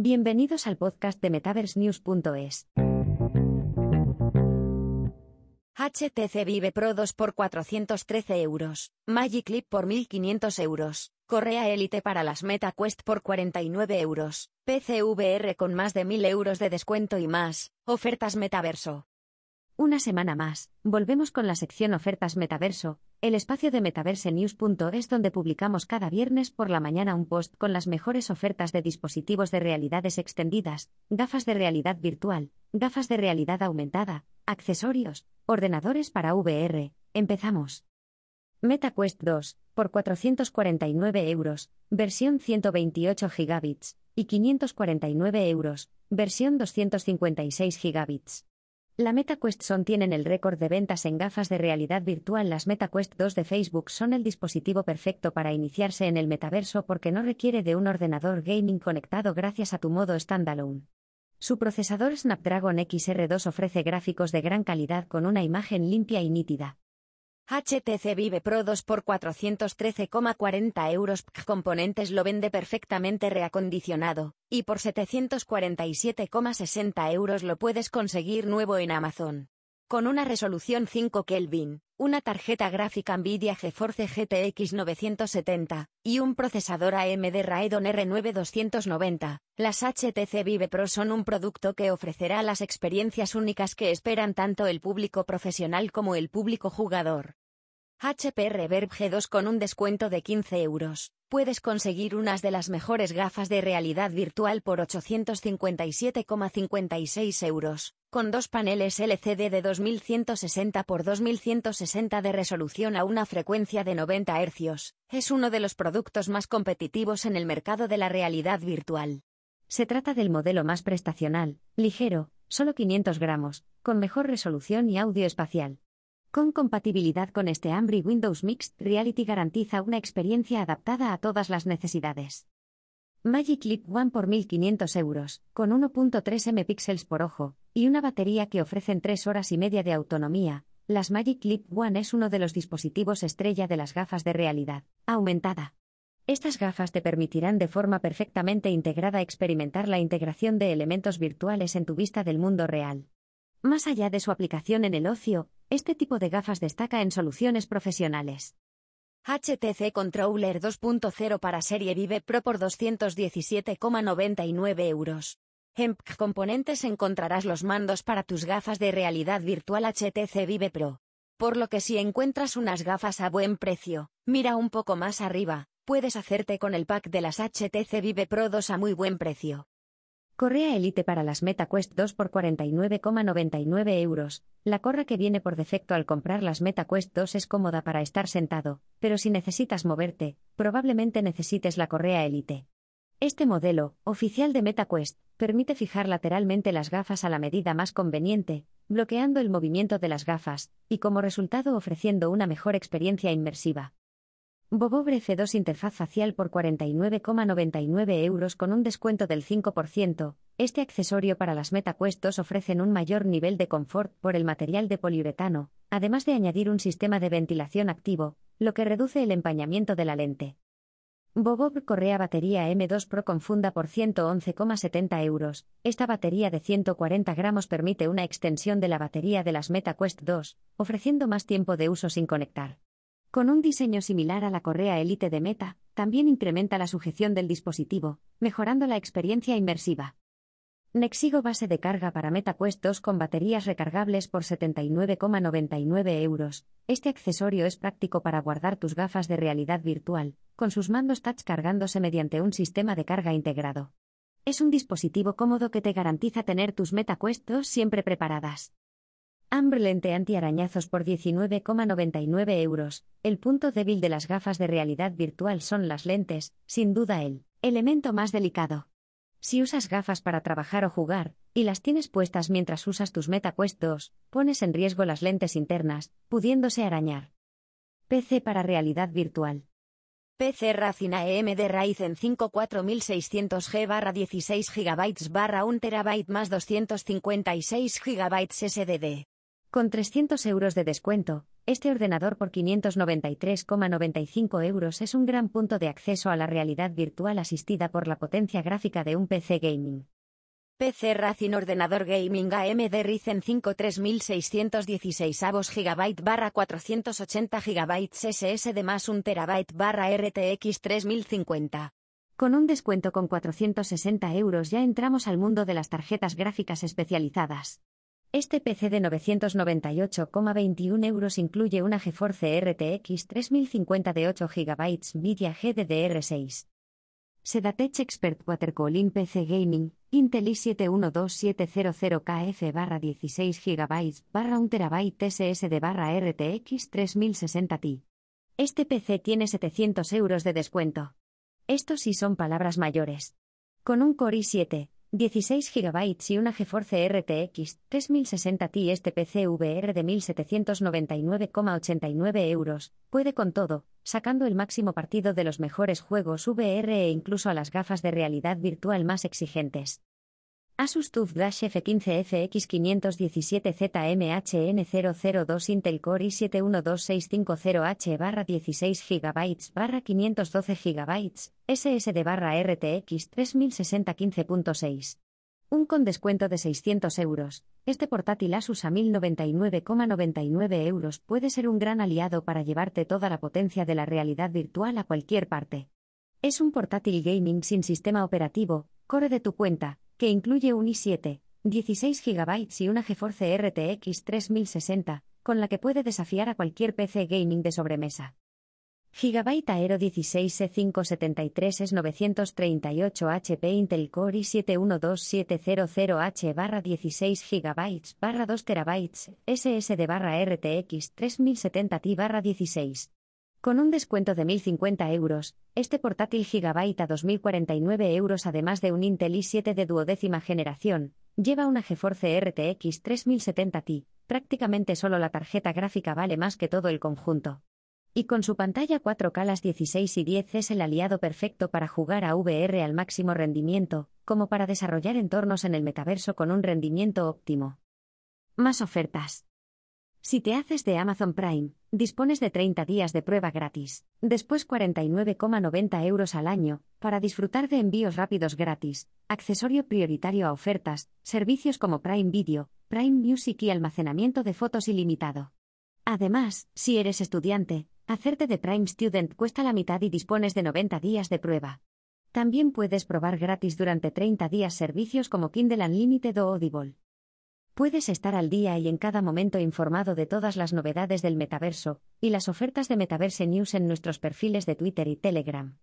Bienvenidos al podcast de MetaverseNews.es. HTC Vive Pro 2 por 413 euros, Magic Clip por 1500 euros, Correa Elite para las Meta Quest por 49 euros, PCVR con más de 1000 euros de descuento y más, ofertas metaverso. Una semana más, volvemos con la sección Ofertas Metaverso, el espacio de MetaverseNews.es donde publicamos cada viernes por la mañana un post con las mejores ofertas de dispositivos de realidades extendidas, gafas de realidad virtual, gafas de realidad aumentada, accesorios, ordenadores para VR. Empezamos. MetaQuest 2, por 449 euros, versión 128 gigabits, y 549 euros, versión 256 gigabits. La MetaQuest Son tienen el récord de ventas en gafas de realidad virtual. Las MetaQuest 2 de Facebook son el dispositivo perfecto para iniciarse en el metaverso porque no requiere de un ordenador gaming conectado gracias a tu modo standalone. Su procesador Snapdragon XR2 ofrece gráficos de gran calidad con una imagen limpia y nítida. HTC Vive Pro 2 por 413,40 euros. Componentes lo vende perfectamente reacondicionado, y por 747,60 euros lo puedes conseguir nuevo en Amazon. Con una resolución 5 Kelvin, una tarjeta gráfica Nvidia GeForce GTX 970 y un procesador AMD Radeon R9 290, las HTC Vive Pro son un producto que ofrecerá las experiencias únicas que esperan tanto el público profesional como el público jugador. HP Reverb G2 con un descuento de 15 euros. Puedes conseguir unas de las mejores gafas de realidad virtual por 857,56 euros, con dos paneles LCD de 2160 x 2160 de resolución a una frecuencia de 90 Hz. Es uno de los productos más competitivos en el mercado de la realidad virtual. Se trata del modelo más prestacional, ligero, solo 500 gramos, con mejor resolución y audio espacial. Con compatibilidad con este Ambry Windows Mixed Reality garantiza una experiencia adaptada a todas las necesidades. Magic Leap One por 1500 euros, con 1.3 MP por ojo, y una batería que ofrecen 3 horas y media de autonomía. Las Magic Leap One es uno de los dispositivos estrella de las gafas de realidad aumentada. Estas gafas te permitirán de forma perfectamente integrada experimentar la integración de elementos virtuales en tu vista del mundo real. Más allá de su aplicación en el ocio, este tipo de gafas destaca en soluciones profesionales. HTC Controller 2.0 para serie Vive Pro por 217,99 euros. En Componentes encontrarás los mandos para tus gafas de realidad virtual HTC Vive Pro. Por lo que si encuentras unas gafas a buen precio, mira un poco más arriba, puedes hacerte con el pack de las HTC Vive Pro 2 a muy buen precio. Correa Elite para las MetaQuest 2 por 49,99 euros. La correa que viene por defecto al comprar las MetaQuest 2 es cómoda para estar sentado, pero si necesitas moverte, probablemente necesites la correa Elite. Este modelo, oficial de MetaQuest, permite fijar lateralmente las gafas a la medida más conveniente, bloqueando el movimiento de las gafas, y como resultado ofreciendo una mejor experiencia inmersiva. Bobobre F2 interfaz facial por 49,99 euros con un descuento del 5%. Este accesorio para las MetaQuest 2 ofrecen un mayor nivel de confort por el material de poliuretano, además de añadir un sistema de ventilación activo, lo que reduce el empañamiento de la lente. Bobob Correa Batería M2 Pro con funda por 111,70 euros. Esta batería de 140 gramos permite una extensión de la batería de las MetaQuest 2, ofreciendo más tiempo de uso sin conectar. Con un diseño similar a la correa Elite de Meta, también incrementa la sujeción del dispositivo, mejorando la experiencia inmersiva. Nexigo base de carga para MetaQuest 2 con baterías recargables por 79,99 euros. Este accesorio es práctico para guardar tus gafas de realidad virtual, con sus mandos touch cargándose mediante un sistema de carga integrado. Es un dispositivo cómodo que te garantiza tener tus MetaQuest 2 siempre preparadas. Ambre lente antiarañazos por 19,99 euros. El punto débil de las gafas de realidad virtual son las lentes, sin duda el elemento más delicado. Si usas gafas para trabajar o jugar, y las tienes puestas mientras usas tus MetaQuest 2, pones en riesgo las lentes internas, pudiéndose arañar. PC para realidad virtual. PC Racina EMD Ryzen 5 4600G 16 GB 1 TB más 256 GB SSD. Con 300 euros de descuento, Este ordenador por 593,95 euros es un gran punto de acceso a la realidad virtual asistida por la potencia gráfica de un PC gaming. PC Racing Ordenador Gaming AMD Ryzen 5 3616 GB barra 480 GB SSD más 1 TB barra RTX 3050. Con un descuento con 460 euros ya entramos al mundo de las tarjetas gráficas especializadas. Este PC de 998,21 euros incluye una GeForce RTX 3050 de 8 GB Nvidia GDDR6. Sedatech Expert Watercooling PC Gaming, Intel i7-12700KF barra 16 GB barra 1 TB SSD barra RTX 3060 Ti. Este PC tiene 700 euros de descuento. Estos sí son palabras mayores. Con un Core i7, 16 GB y una GeForce RTX 3060 Ti este PC VR de 1799,89 euros, puede con todo, sacando el máximo partido de los mejores juegos VR e incluso a las gafas de realidad virtual más exigentes. Asus TUF Dash F15 FX517ZMHN002 Intel Core i7-12650H barra 16 GB barra 512 GB, SSD barra RTX 3060 15.6. Un con descuento de 600 euros, este portátil Asus a 1099,99 euros puede ser un gran aliado para llevarte toda la potencia de la realidad virtual a cualquier parte. Es un portátil gaming sin sistema operativo, core de tu cuenta, que incluye un i7, 16 GB y una GeForce RTX 3060, con la que puede desafiar a cualquier PC gaming de sobremesa. Gigabyte Aero 16 E573 es 938 HP Intel Core i7-12700H barra 16 GB barra 2 TB SSD barra RTX 3070 Ti barra 16. Con un descuento de 1.050 euros, este portátil Gigabyte a 2.049 euros además de un Intel i7 de duodécima generación, lleva una GeForce RTX 3070 Ti, prácticamente solo la tarjeta gráfica vale más que todo el conjunto. Y con su pantalla 4K las 16 y 10 es el aliado perfecto para jugar a VR al máximo rendimiento, como para desarrollar entornos en el metaverso con un rendimiento óptimo. Más ofertas. Si te haces de Amazon Prime, dispones de 30 días de prueba gratis, después 49,90 euros al año, para disfrutar de envíos rápidos gratis, accesorio prioritario a ofertas, servicios como Prime Video, Prime Music y almacenamiento de fotos ilimitado. Además, si eres estudiante, hacerte de Prime Student cuesta la mitad y dispones de 90 días de prueba. También puedes probar gratis durante 30 días servicios como Kindle Unlimited o Audible. Puedes estar al día y en cada momento informado de todas las novedades del metaverso y las ofertas de Metaverse News en nuestros perfiles de Twitter y Telegram.